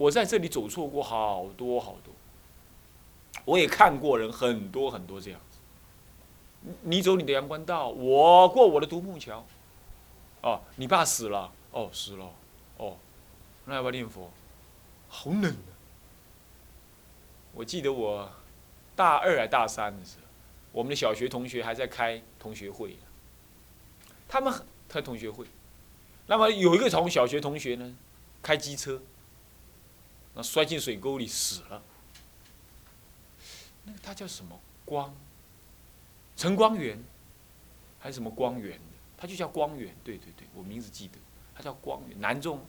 我在这里走错过好多好多，我也看过人很多很多这样子。你你走你的阳关道，我过我的独木桥。哦，你爸死了，哦死了，哦，那要不要念佛？好冷啊！我记得我大二还大三的时候，我们的小学同学还在开同学会，他们开同学会，那么有一个同小学同学呢，开机车。摔进水沟里死了。那个他叫什么光？陈光源，还是什么光源的？他就叫光源。对对对，我名字记得，他叫光源，南中。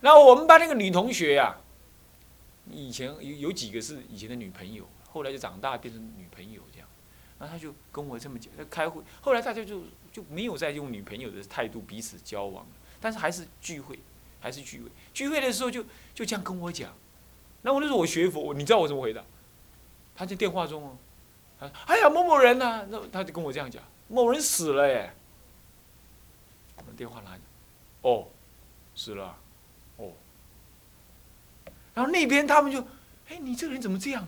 然后我们班那个女同学呀，以前有有几个是以前的女朋友，后来就长大变成女朋友这样。然后他就跟我这么讲，他开会，后来大家就就没有再用女朋友的态度彼此交往，但是还是聚会。还是聚会，聚会的时候就就这样跟我讲，那我那时候我学佛，你知道我怎么回答？他在电话中哦，哎呀某某人呐，那他就跟我这样讲，某人死了耶。电话拿，哦，死了，哦。然后那边他们就，哎，你这个人怎么这样？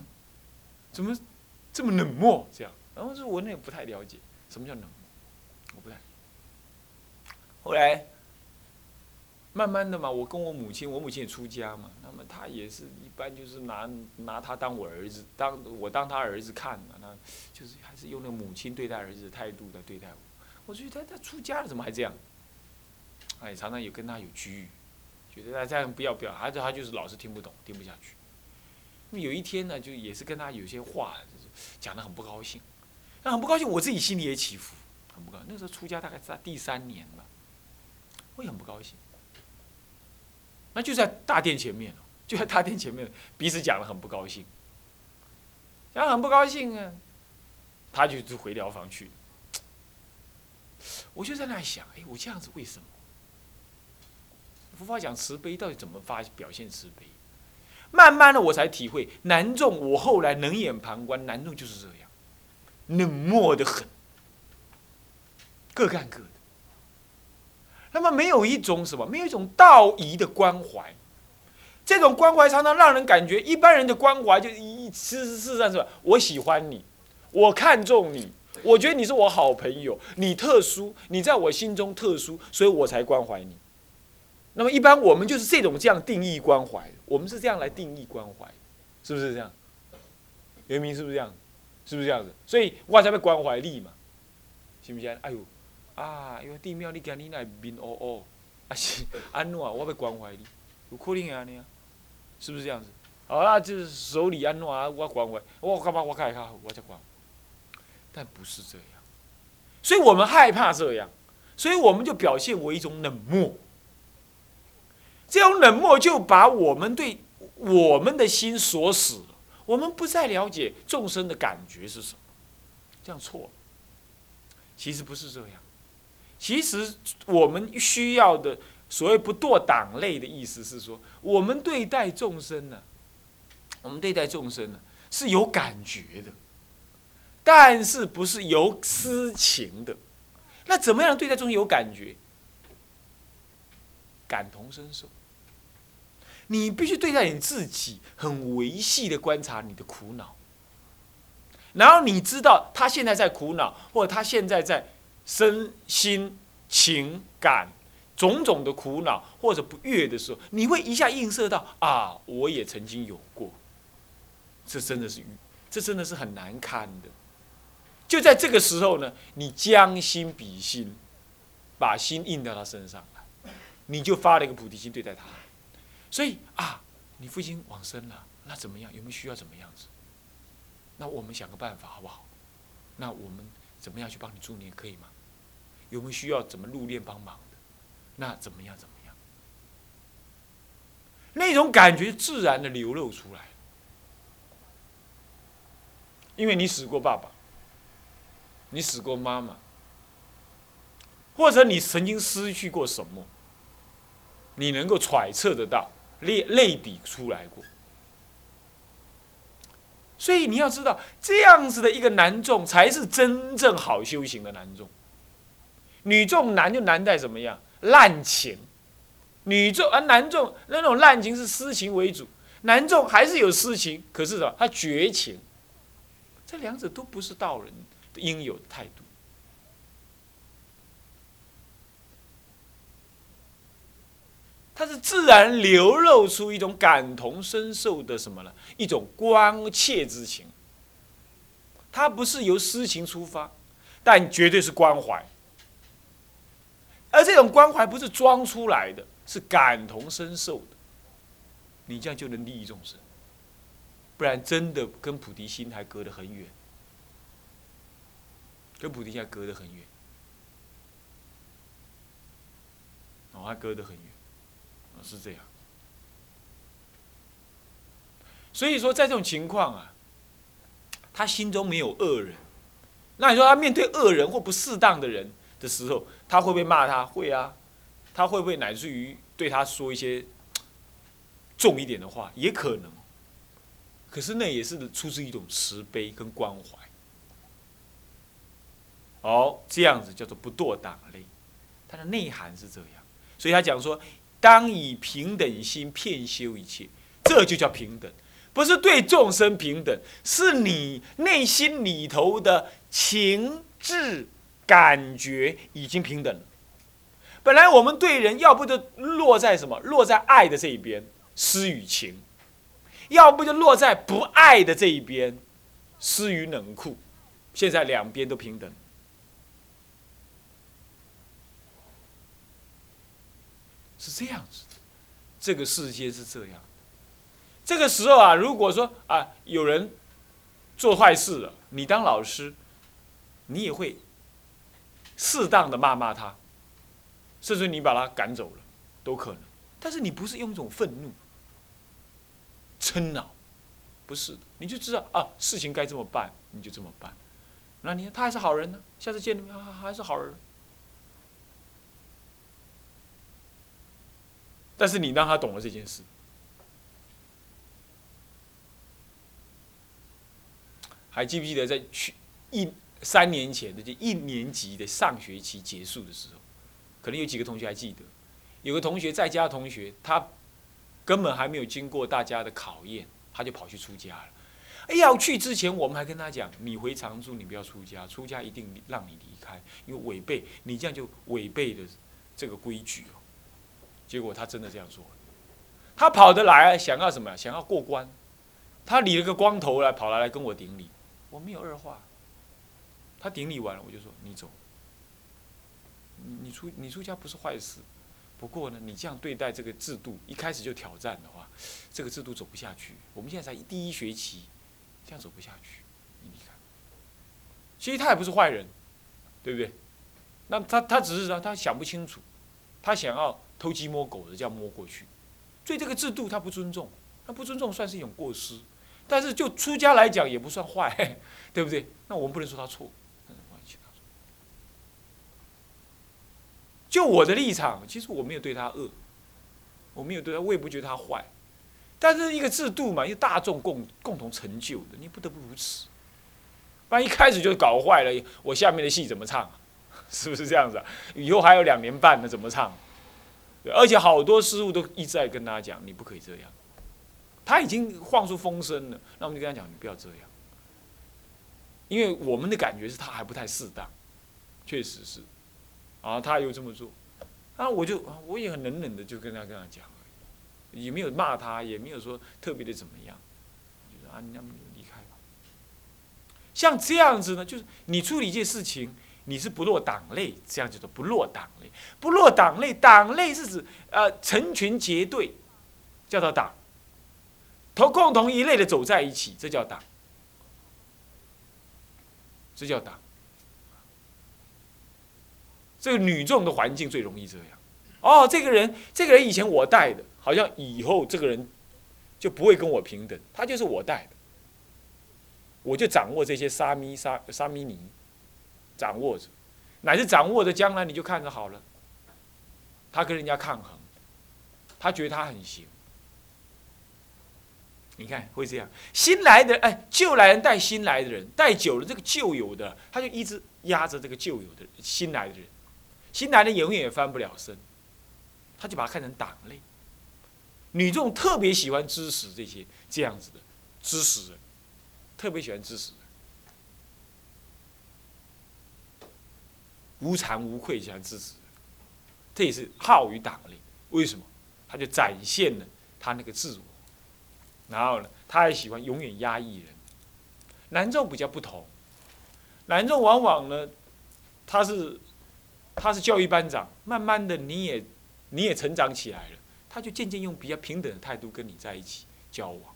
怎么这么冷漠？这样，然后说我那也不太了解什么叫冷漠，我不太。后来。慢慢的嘛，我跟我母亲，我母亲也出家嘛，那么她也是一般就是拿拿他当我儿子，当我当他儿子看嘛，那就是还是用那个母亲对待儿子的态度来对待我。我觉得他他出家了怎么还这样？哎，常常有跟他有拘，觉得他这样不要不要，孩子他就是老是听不懂，听不下去。那么有一天呢，就也是跟他有些话就是讲的很不高兴，那很不高兴，我自己心里也起伏，很不高兴。那时候出家大概在第三年吧，我也很不高兴。那就在大殿前面 就在大殿前面，彼此讲了很不高兴，讲得很不高兴啊，他就就回疗房去。我就在那想，哎，我这样子为什么？佛法讲慈悲，到底怎么发表现慈悲？慢慢的，我才体会南众。我后来冷眼旁观，南众就是这样，冷漠的很，各干各的。那么没有一种什么，没有一种道义的关怀，这种关怀常常让人感觉一般人的关怀就一事事实上是吧？我喜欢你，我看重你，我觉得你是我好朋友，你特殊，你在我心中特殊，所以我才关怀你。那么一般我们就是这种这样定义关怀，我们是这样来定义关怀，是不是这样？原明是不是这样？是不是这样子？所以我才被关怀力嘛，行不行？哎呦！啊，因为地庙你今日来面乌乌，啊是安怎？我要关怀你，有可能会安尼啊？是不是这样子？好啦，就是手里安怎啊？我关怀，我干嘛？我开较好，我才关。但不是这样，所以我们害怕这样，所以我们就表现为一种冷漠。这种冷漠就把我们对我们的心锁死了，我们不再了解众生的感觉是什么，这样错了。其实不是这样。其实我们需要的所谓不堕党类的意思是说，我们对待众生呢，我们对待众生呢是有感觉的，但是不是有私情的。那怎么样对待众生有感觉？感同身受。你必须对待你自己，很维系的观察你的苦恼，然后你知道他现在在苦恼，或者他现在在。身心情感种种的苦恼或者不悦的时候，你会一下映射到啊，我也曾经有过。这真的是，这真的是很难堪的。就在这个时候呢，你将心比心，把心印到他身上来，你就发了一个菩提心对待他。所以啊，你父亲往生了，那怎么样？有没有需要怎么样子？那我们想个办法好不好？那我们怎么样去帮你助念，可以吗？有没有需要怎么入殓帮忙的？那怎么样？怎么样？那种感觉自然的流露出来，因为你死过爸爸，你死过妈妈，或者你曾经失去过什么，你能够揣测得到，类类比出来过。所以你要知道，这样子的一个男众，才是真正好修行的男众。女众男就难在怎么样？滥情，女众啊男众那种滥情是私情为主，男众还是有私情，可是什么，他绝情。这两者都不是道人应有的态度。他是自然流露出一种感同身受的什么呢？一种关切之情。他不是由私情出发，但绝对是关怀。而这种关怀不是装出来的，是感同身受的。你这样就能利益众生，不然真的跟菩提心还隔得很远，跟菩提心还隔得很远，哦，还隔得很远，是这样。所以说，在这种情况啊，他心中没有恶人，那你说他面对恶人或不适当的人？的时候，他会不会骂他？会啊，他会不会乃至于对他说一些重一点的话？也可能。可是那也是出自一种慈悲跟关怀。哦，这样子叫做不堕党类，它的内涵是这样。所以他讲说，当以平等心骗修一切，这就叫平等，不是对众生平等，是你内心里头的情志。感觉已经平等了。本来我们对人，要不就落在什么？落在爱的这一边，施与情；要不就落在不爱的这一边，施与冷酷。现在两边都平等，是这样子的。这个世界是这样。这个时候啊，如果说啊有人做坏事了，你当老师，你也会。适当的骂骂他，甚至你把他赶走了，都可能。但是你不是用一种愤怒、嗔恼，不是，你就知道啊，事情该这么办，你就这么办。那你他还是好人呢，下次见面还还是好人。但是你让他懂了这件事，还记不记得在去一？三年前的就一年级的上学期结束的时候，可能有几个同学还记得，有个同学在家同学，他根本还没有经过大家的考验，他就跑去出家了。哎，要去之前，我们还跟他讲，你回常住，你不要出家，出家一定让你离开，因为违背，你这样就违背了这个规矩哦。结果他真的这样做，他跑得来，想要什么？想要过关，他理了个光头来，跑来来跟我顶礼，我没有二话。他顶礼完了，我就说你走。你出你出家不是坏事，不过呢，你这样对待这个制度，一开始就挑战的话，这个制度走不下去。我们现在才第一学期，这样走不下去。你看，其实他也不是坏人，对不对？那他他只是说他想不清楚，他想要偷鸡摸狗的这样摸过去，对这个制度他不尊重，他不尊重算是一种过失，但是就出家来讲也不算坏，对不对？那我们不能说他错。就我的立场，其实我没有对他恶，我没有对他，我也不觉得他坏。但是一个制度嘛，一个大众共共同成就的，你不得不如此。不然一开始就搞坏了，我下面的戏怎么唱？是不是这样子啊？以后还有两年半呢，怎么唱？而且好多师傅都一再跟他讲，你不可以这样。他已经放出风声了，那我们就跟他讲，你不要这样。因为我们的感觉是他还不太适当，确实是。啊，他又这么做，啊，我就我也很冷冷的就跟他跟他讲，也没有骂他，也没有说特别的怎么样，就说啊，你那么离开吧。像这样子呢，就是你处理一件事情，你是不落党类，这样叫做不落党类。不落党类，党类是指呃成群结队，叫做党，同共同一类的走在一起，这叫党，这叫党。这个女众的环境最容易这样，哦，这个人，这个人以前我带的，好像以后这个人就不会跟我平等，他就是我带的，我就掌握这些沙弥沙沙弥尼，掌握着，乃至掌握着将来你就看着好了，他跟人家抗衡，他觉得他很行，你看会这样，新来的哎，旧来人带新来的人，带久了这个旧有的，他就一直压着这个旧有的新来的人。新来的永远也翻不了身，他就把它看成党类。女众特别喜欢支持这些这样子的支持人，特别喜欢支持人，无惭无愧喜欢支持人，这也是好于党类。为什么？他就展现了他那个自我。然后呢，他还喜欢永远压抑人。男众比较不同，男众往往呢，他是他是教育班长，慢慢的你也你也成长起来了。他就渐渐用比较平等的态度跟你在一起交往。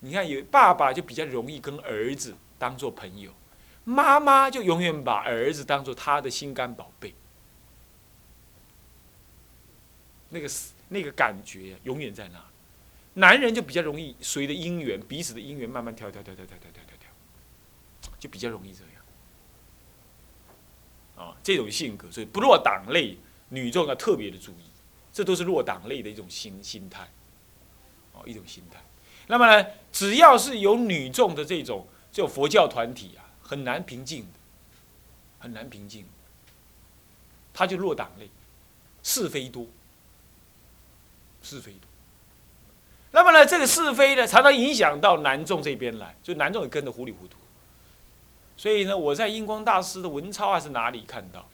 你看，有爸爸就比较容易跟儿子当做朋友，妈妈就永远把儿子当做他的心肝宝贝。那个是那个感觉永远在那。男人就比较容易随着姻缘，彼此的姻缘慢慢跳跳跳跳跳跳跳跳跳，就比较容易这样。啊，这种性格，所以不落党类女众要特别的注意，这都是落党类的一种心心态，哦，一种心态。那么呢，只要是有女众的这种这种佛教团体啊，很难平静的，很难平静，他就落党类，是非多，是非多。那么呢，这个是非呢，常常影响到男众这边来，就男众也跟着糊里糊涂。所以呢，我在印光大师的文钞还是哪里看到，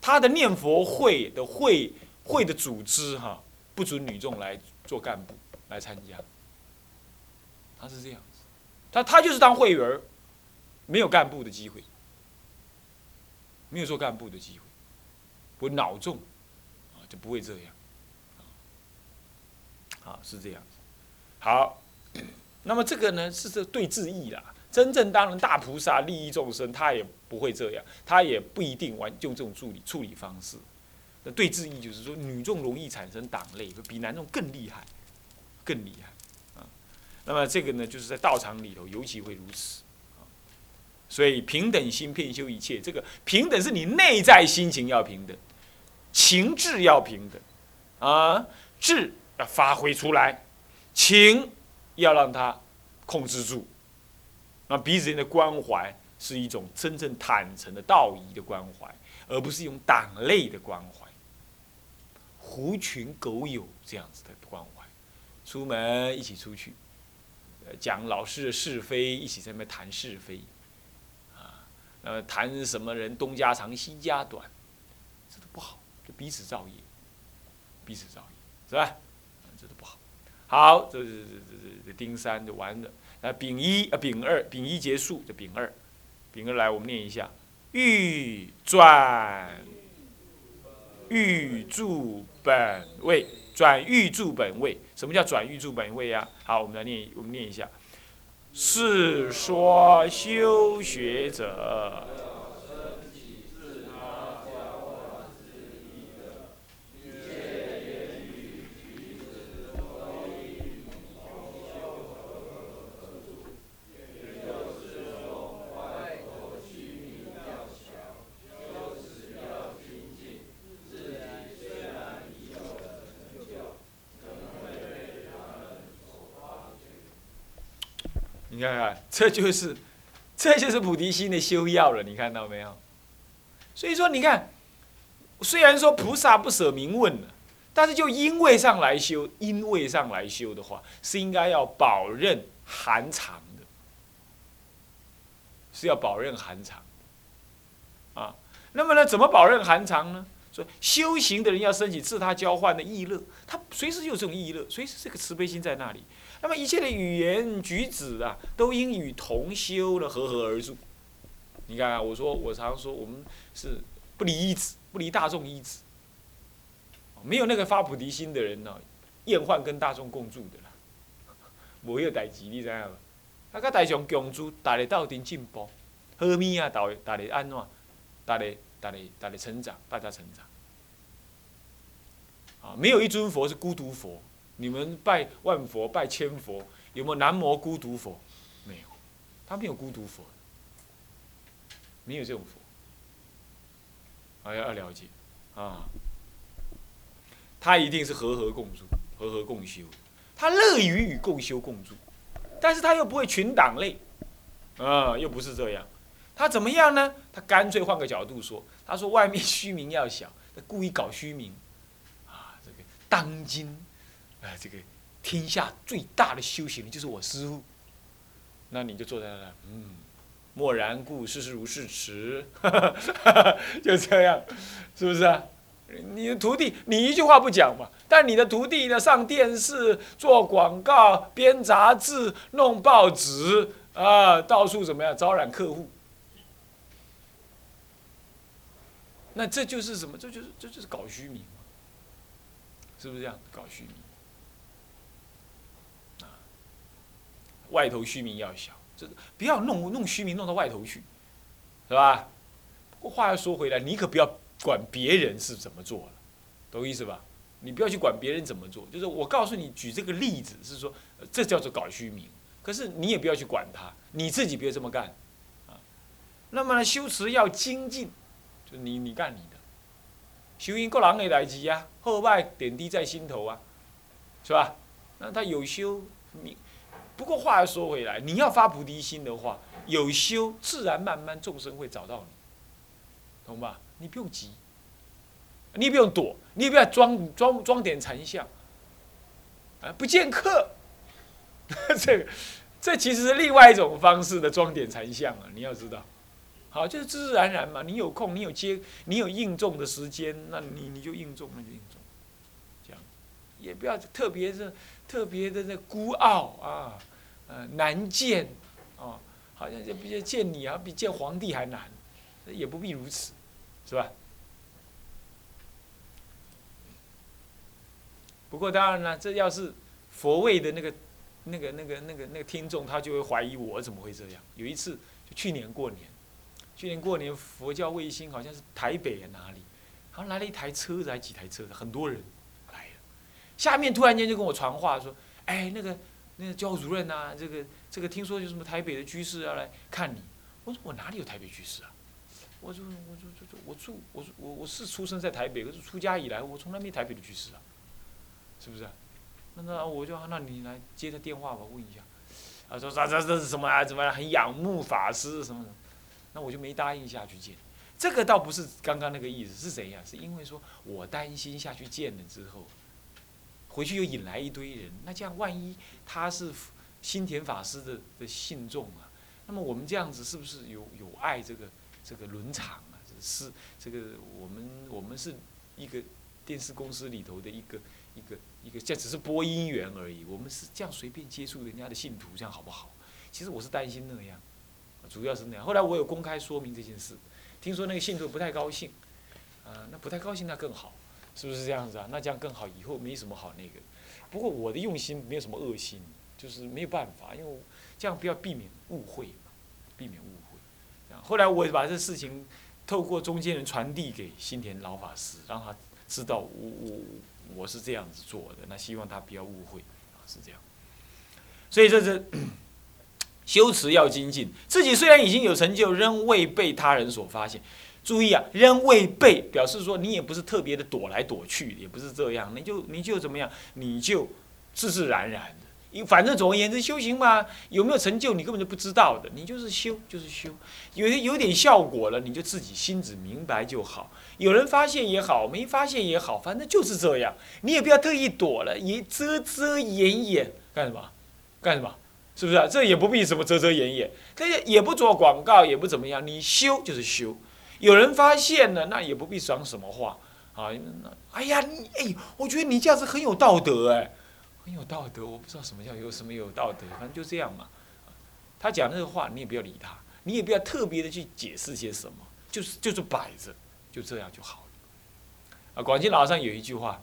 他的念佛会的会会的组织哈，不准女众来做干部来参加。他是这样子，他他就是当会员没有干部的机会，没有做干部的机会，我脑重啊就不会这样，啊是这样子，好，那么这个呢是这对治意啦。真正当然大菩萨利益众生，他也不会这样，他也不一定完用这种处理处理方式。那对治意就是说，女众容易产生党类，比男众更厉害，更厉害啊。那么这个呢，就是在道场里头尤其会如此啊。所以平等心骗修一切，这个平等是你内在心情要平等，情志要平等啊，志要发挥出来，情要让它控制住。那彼此间的关怀是一种真正坦诚的道义的关怀，而不是用党类的关怀、狐群狗友这样子的关怀。出门一起出去，讲老师的是非，一起在那边谈是非，啊，呃，谈什么人东家长西家短，这都不好，就彼此造业，彼此造业，是吧？这都不好。好，这这这这这丁三就完了。啊，丙一啊，丙二，丙一结束，这丙二，丙二来，我们念一下：欲转欲住本位，转欲住本位。什么叫转欲住本位呀？好，我们来念，我们念一下：是说修学者。你看看，这就是，这就是菩提心的修要了。你看到没有？所以说，你看，虽然说菩萨不舍名问了，但是就因位上来修，因位上来修的话，是应该要保任含藏的，是要保任含藏。啊，那么呢，怎么保任含藏呢？说修行的人要升起自他交换的意乐，他随时有这种意乐，随时这个慈悲心在那里。那么一切的语言举止啊，都应与同修的和合而住。你看啊，我说我常说，我们是不离一子，不离大众一子。没有那个发菩提心的人呢，厌患跟大众共住的啦。无有代志，你知影无？啊，甲大众共住，大家斗阵进步，好咪啊，大大家安怎？大家大家大家成长，大家成长。啊，没有一尊佛是孤独佛。你们拜万佛，拜千佛，有没有南无孤独佛？没有，他没有孤独佛，没有这种佛。啊，要了解，啊，他一定是和合共住，和合共修，他乐于与共修共住，但是他又不会群党类，啊，又不是这样，他怎么样呢？他干脆换个角度说，他说外面虚名要小，他故意搞虚名，啊，这个当今，啊，这个天下最大的修行人就是我师傅，那你就坐在那，嗯，默然故，事事如是持，就这样，是不是啊？你的徒弟，你一句话不讲嘛，但你的徒弟呢，上电视、做广告、编杂志、弄报纸，啊，到处怎么样招揽客户。那这就是什么？这就是这就是搞虚名嘛，是不是这样？搞虚名，外头虚名要小，这不要弄弄虚名弄到外头去，是吧？不过话又说回来，你可不要管别人是怎么做了，懂意思吧？你不要去管别人怎么做，就是我告诉你，举这个例子是说，这叫做搞虚名。可是你也不要去管他，你自己别这么干，啊。那么呢，修持要精进。就你你干你的，修因各人的代志啊，后拜点滴在心头啊，是吧？那他有修，你不过话又说回来，你要发菩提心的话，有修自然慢慢众生会找到你，懂吧？你不用急，你也不用躲，你也不要装装装点禅相，啊，不见客，这个这其实是另外一种方式的装点禅相啊，你要知道。好，就是自自然然嘛。你有空，你有接，你有应众的时间，那你你就应众，那就应众，这样，也不要特别是特别的那孤傲啊，呃，难见，哦，好像就比见你啊，比见皇帝还难，也不必如此，是吧？不过当然了，这要是佛位的那个、那个、那个、那个、那个听众，他就会怀疑我怎么会这样。有一次，就去年过年。去年过年，佛教卫星好像是台北啊哪里，好像来了一台车子，还几台车子，很多人。下面突然间就跟我传话说：“哎，那个那个教主任呐，这个这个听说有什么台北的居士要来看你。”我说：“我哪里有台北居士啊？我说我说我说我住我我我是出生在台北，可是出家以来我从来没台北的居士啊，是不是？那那我就那你来接他电话吧，问一下。啊说这这这是什么啊？怎么很仰慕法师什么的。”那我就没答应下去见，这个倒不是刚刚那个意思，是怎样？是因为说我担心下去见了之后，回去又引来一堆人，那这样万一他是新田法师的的信众啊，那么我们这样子是不是有有碍这个这个伦常啊？是这个我们我们是一个电视公司里头的一个一个一个，这只是播音员而已，我们是这样随便接触人家的信徒，这样好不好？其实我是担心那样。主要是那样。后来我有公开说明这件事，听说那个信徒不太高兴，啊，那不太高兴那更好，是不是这样子啊？那这样更好，以后没什么好那个。不过我的用心没有什么恶心，就是没有办法，因为这样不要避免误会嘛，避免误会。后来我把这事情透过中间人传递给新田老法师，让他知道我我我是这样子做的，那希望他不要误会，啊，是这样。所以这是。修持要精进，自己虽然已经有成就，仍未被他人所发现。注意啊，仍未被，表示说你也不是特别的躲来躲去，也不是这样，你就你就怎么样，你就自自然然的。因反正总而言之，修行嘛，有没有成就你根本就不知道的，你就是修就是修，有有点效果了，你就自己心子明白就好。有人发现也好，没发现也好，反正就是这样，你也不要特意躲了，也遮遮掩掩干什么？干什么？是不是啊？这也不必什么遮遮掩掩，这也也不做广告，也不怎么样。你修就是修，有人发现了，那也不必讲什么话啊。那哎呀，你哎，我觉得你这样子很有道德哎，很有道德。我不知道什么叫有什么有道德，反正就这样嘛。他讲那个话，你也不要理他，你也不要特别的去解释些什么，就是就是摆着，就这样就好了。啊，广西老上有一句话，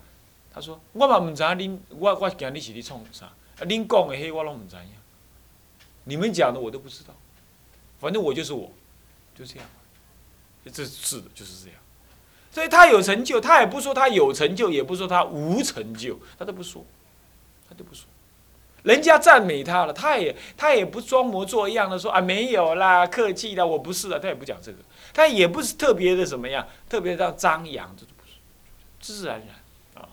他说：“我嘛唔知恁，我我惊你是咧创啥？啊，恁讲的迄我拢唔知影。”你们讲的我都不知道，反正我就是我，就这样，这是的，就是这样。所以他有成就，他也不说他有成就，也不说他无成就，他都不说，他都不说。人家赞美他了，他也他也不装模作样的说啊没有啦，客气的，我不是的，他也不讲这个，他也不是特别的什么样，特别的张扬，这都不是，自自然然啊，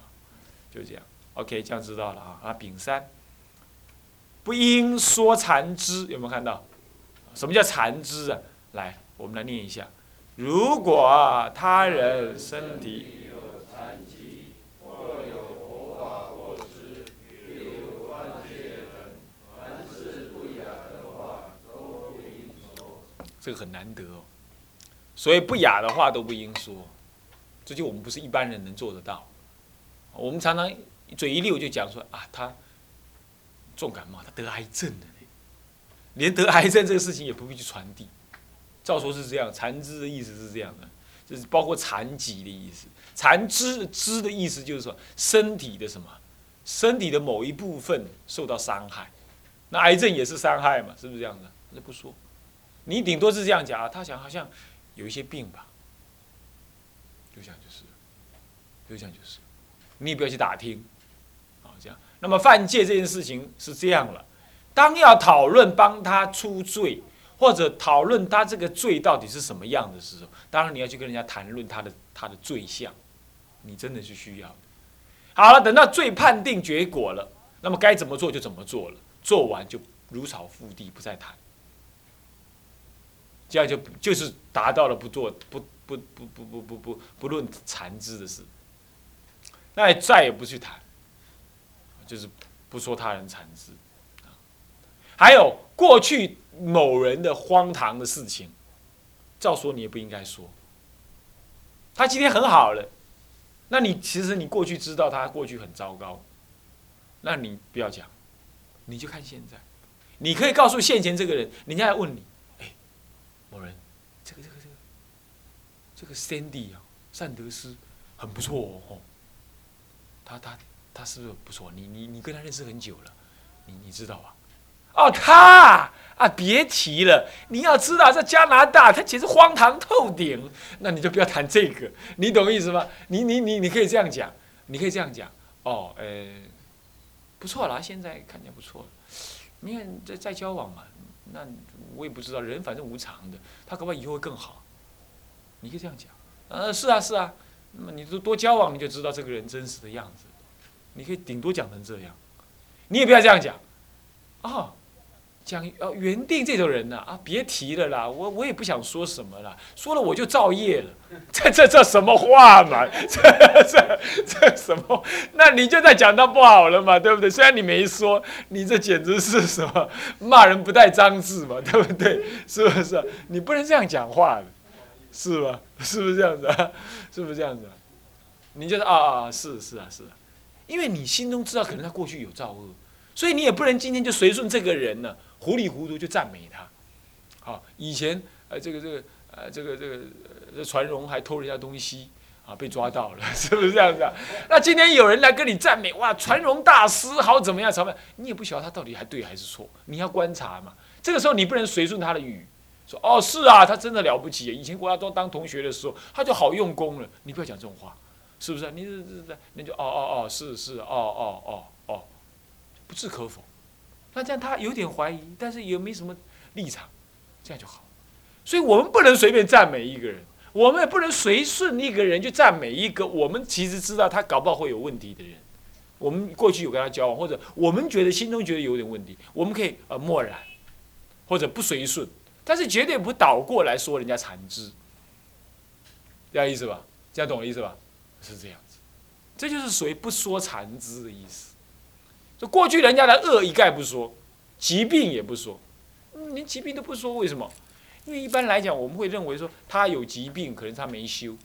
就这样。OK，这样知道了啊啊，丙三。不应说禅知，有没有看到？什么叫禅知啊？来，我们来念一下：如果他人身体有残疾，或有佛法过失，有关系，凡事不雅的话都不应说。这个很难得哦，所以不雅的话都不应说，这就我们不是一般人能做得到。我们常常嘴一溜就讲说啊，他重感冒，他得癌症了，连得癌症这个事情也不必去传递。照说是这样，残肢的意思是这样的，就是包括残疾的意思。残肢肢的意思就是说身体的什么，身体的某一部分受到伤害，那癌症也是伤害嘛，是不是这样的？那不说。你顶多是这样讲啊，他想好像有一些病吧，就这样就是，就这样就是，你也不要去打听，啊这样。那么犯戒这件事情是这样了，当要讨论帮他出罪，或者讨论他这个罪到底是什么样的时候，当然你要去跟人家谈论他的他的罪相，你真的是需要的。好了，等到罪判定结果了，那么该怎么做就怎么做了，做完就如草覆地，不再谈。这样就就是达到了不做不不不不不不不不论残肢的事，那再也不去谈，就是不说他人残肢，还有过去某人的荒唐的事情，照说你也不应该说。他今天很好了，那你其实你过去知道他过去很糟糕，那你不要讲，你就看现在，你可以告诉现前这个人，人家来问你。哎某人，这个这个这个，这个 Sandy 啊，善德斯很不错哦。他他他是不是不错？你你你跟他认识很久了，你你知道吧？哦，他啊，别提了。你要知道，在加拿大，他简直荒唐透顶。那你就不要谈这个，你懂意思吗？你你你你可以这样讲，你可以这样讲。哦，呃，不错啦，现在看起来不错了。你看，在在交往嘛。那我也不知道，人反正无常的，他搞不好以后会更好。你可以这样讲，呃，是啊，是啊。那么你多多交往，你就知道这个人真实的样子。你可以顶多讲成这样，你也不要这样讲，哦。讲呃原定这种人呢啊别提了啦，我我也不想说什么了，说了我就造业了，这这这什么话嘛？这这这什么？那你就在讲他不好了嘛，对不对？虽然你没说，你这简直是什么骂人不带脏字嘛，对不对？是不是？你不能这样讲话的，是吧？是不是这样子啊？是不是这样子？你就是啊啊是是啊是啊，因为你心中知道可能他过去有造恶，所以你也不能今天就随顺这个人呢。糊里糊涂就赞美他，好，以前呃这个这个呃这个这个这传荣还偷人家东西啊，被抓到了，是不是这样子啊？那今天有人来跟你赞美，哇，传荣大师好怎么样？怎么样？你也不晓得他到底还对还是错，你要观察嘛。这个时候你不能随顺他的语，说哦是啊，他真的了不起。以前国家都当同学的时候，他就好用功了。你不要讲这种话，是不是？你这这这，那就哦哦哦，是是哦哦哦哦，不置可否。那这样他有点怀疑，但是也没什么立场，这样就好。所以我们不能随便赞美一个人，我们也不能随顺一个人去赞美一个我们其实知道他搞不好会有问题的人。我们过去有跟他交往，或者我们觉得心中觉得有点问题，我们可以呃默然，或者不随顺，但是绝对不倒过来说人家残肢，这样意思吧？这样懂我意思吧？是这样子，这就是属于不说残肢的意思。这过去人家的恶一概不说，疾病也不说，连疾病都不说，为什么？因为一般来讲，我们会认为说他有疾病，可能他没修，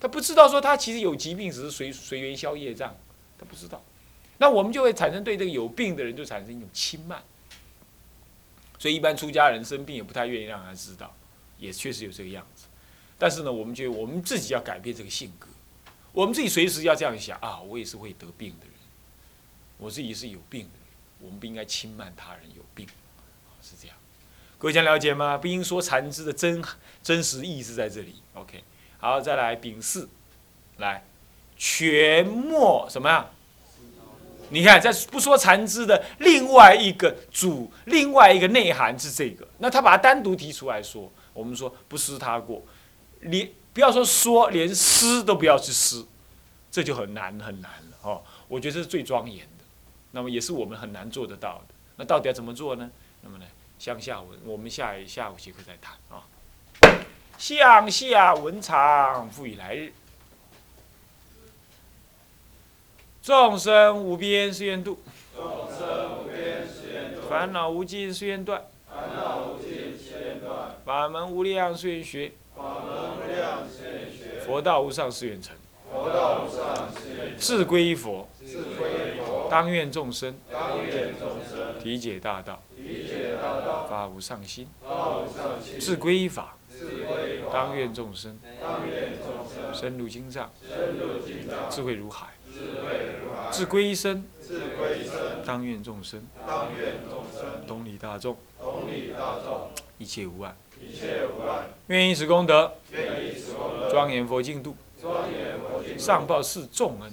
他不知道说他其实有疾病，只是随随缘消业障，他不知道。那我们就会产生对这个有病的人就产生一种轻慢，所以一般出家人生病也不太愿意让他知道，也确实有这个样子。但是呢，我们觉得我们自己要改变这个性格，我们自己随时要这样想啊，我也是会得病的人。我自己是有病的，我们不应该轻慢他人有病，是这样。各位想了解吗？不应说禅知的真真实意思在这里。OK，好，再来丙四，来全末什么呀？你看，在不说禅知的另外一个主，另外一个内涵是这个。那他把它单独提出来说，我们说不思他过，连不要说说，连思都不要去思，这就很难很难了哦。我觉得这是最庄严。那么也是我们很难做得到的。那到底要怎么做呢？那么呢，向下文我们下下午节课再谈啊。向下文长，复以来日。众生无边誓愿度，众生无边誓愿度烦恼无尽誓愿断，烦恼无尽誓愿断法门无量誓愿学，法门无量佛道无上誓愿成。自归依佛，当愿众生体解大道，发无上心；自归依法，当愿众生深入经藏，智慧如海；自归依身，当愿众生同理大众，一切无碍。愿以此功德，庄严佛净土。上报四重恩，